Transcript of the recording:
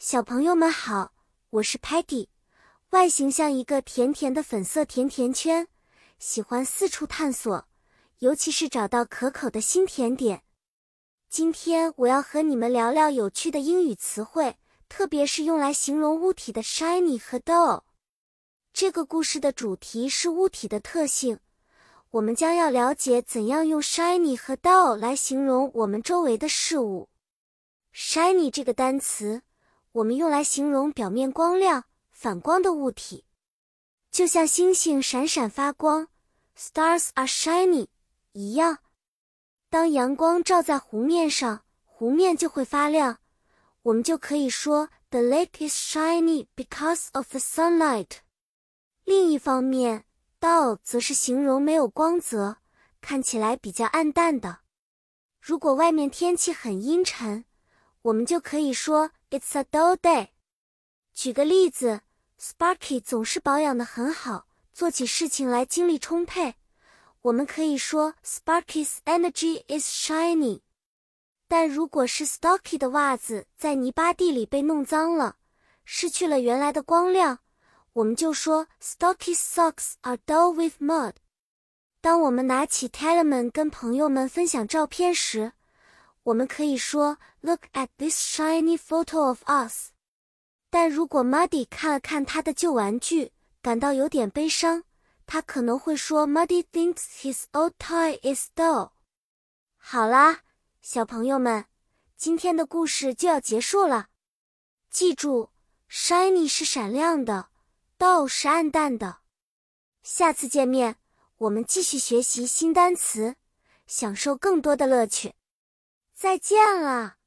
小朋友们好，我是 Patty，外形像一个甜甜的粉色甜甜圈，喜欢四处探索，尤其是找到可口的新甜点。今天我要和你们聊聊有趣的英语词汇，特别是用来形容物体的 shiny 和 dull。这个故事的主题是物体的特性，我们将要了解怎样用 shiny 和 dull 来形容我们周围的事物。shiny 这个单词。我们用来形容表面光亮、反光的物体，就像星星闪闪发光 （Stars are shiny） 一样。当阳光照在湖面上，湖面就会发亮。我们就可以说 “The lake is shiny because of the sunlight”。另一方面，dull 则是形容没有光泽、看起来比较暗淡的。如果外面天气很阴沉，我们就可以说。It's a dull day。举个例子，Sparky 总是保养的很好，做起事情来精力充沛。我们可以说 Sparky's energy is shiny。但如果是 Stocky 的袜子在泥巴地里被弄脏了，失去了原来的光亮，我们就说 Stocky's socks are dull with mud。当我们拿起 Telemann 跟朋友们分享照片时，我们可以说 "Look at this shiny photo of us"，但如果 Muddy 看了看他的旧玩具，感到有点悲伤，他可能会说 "Muddy thinks his old toy is dull"。好啦，小朋友们，今天的故事就要结束了。记住，shiny 是闪亮的，dull 是暗淡的。下次见面，我们继续学习新单词，享受更多的乐趣。再见了。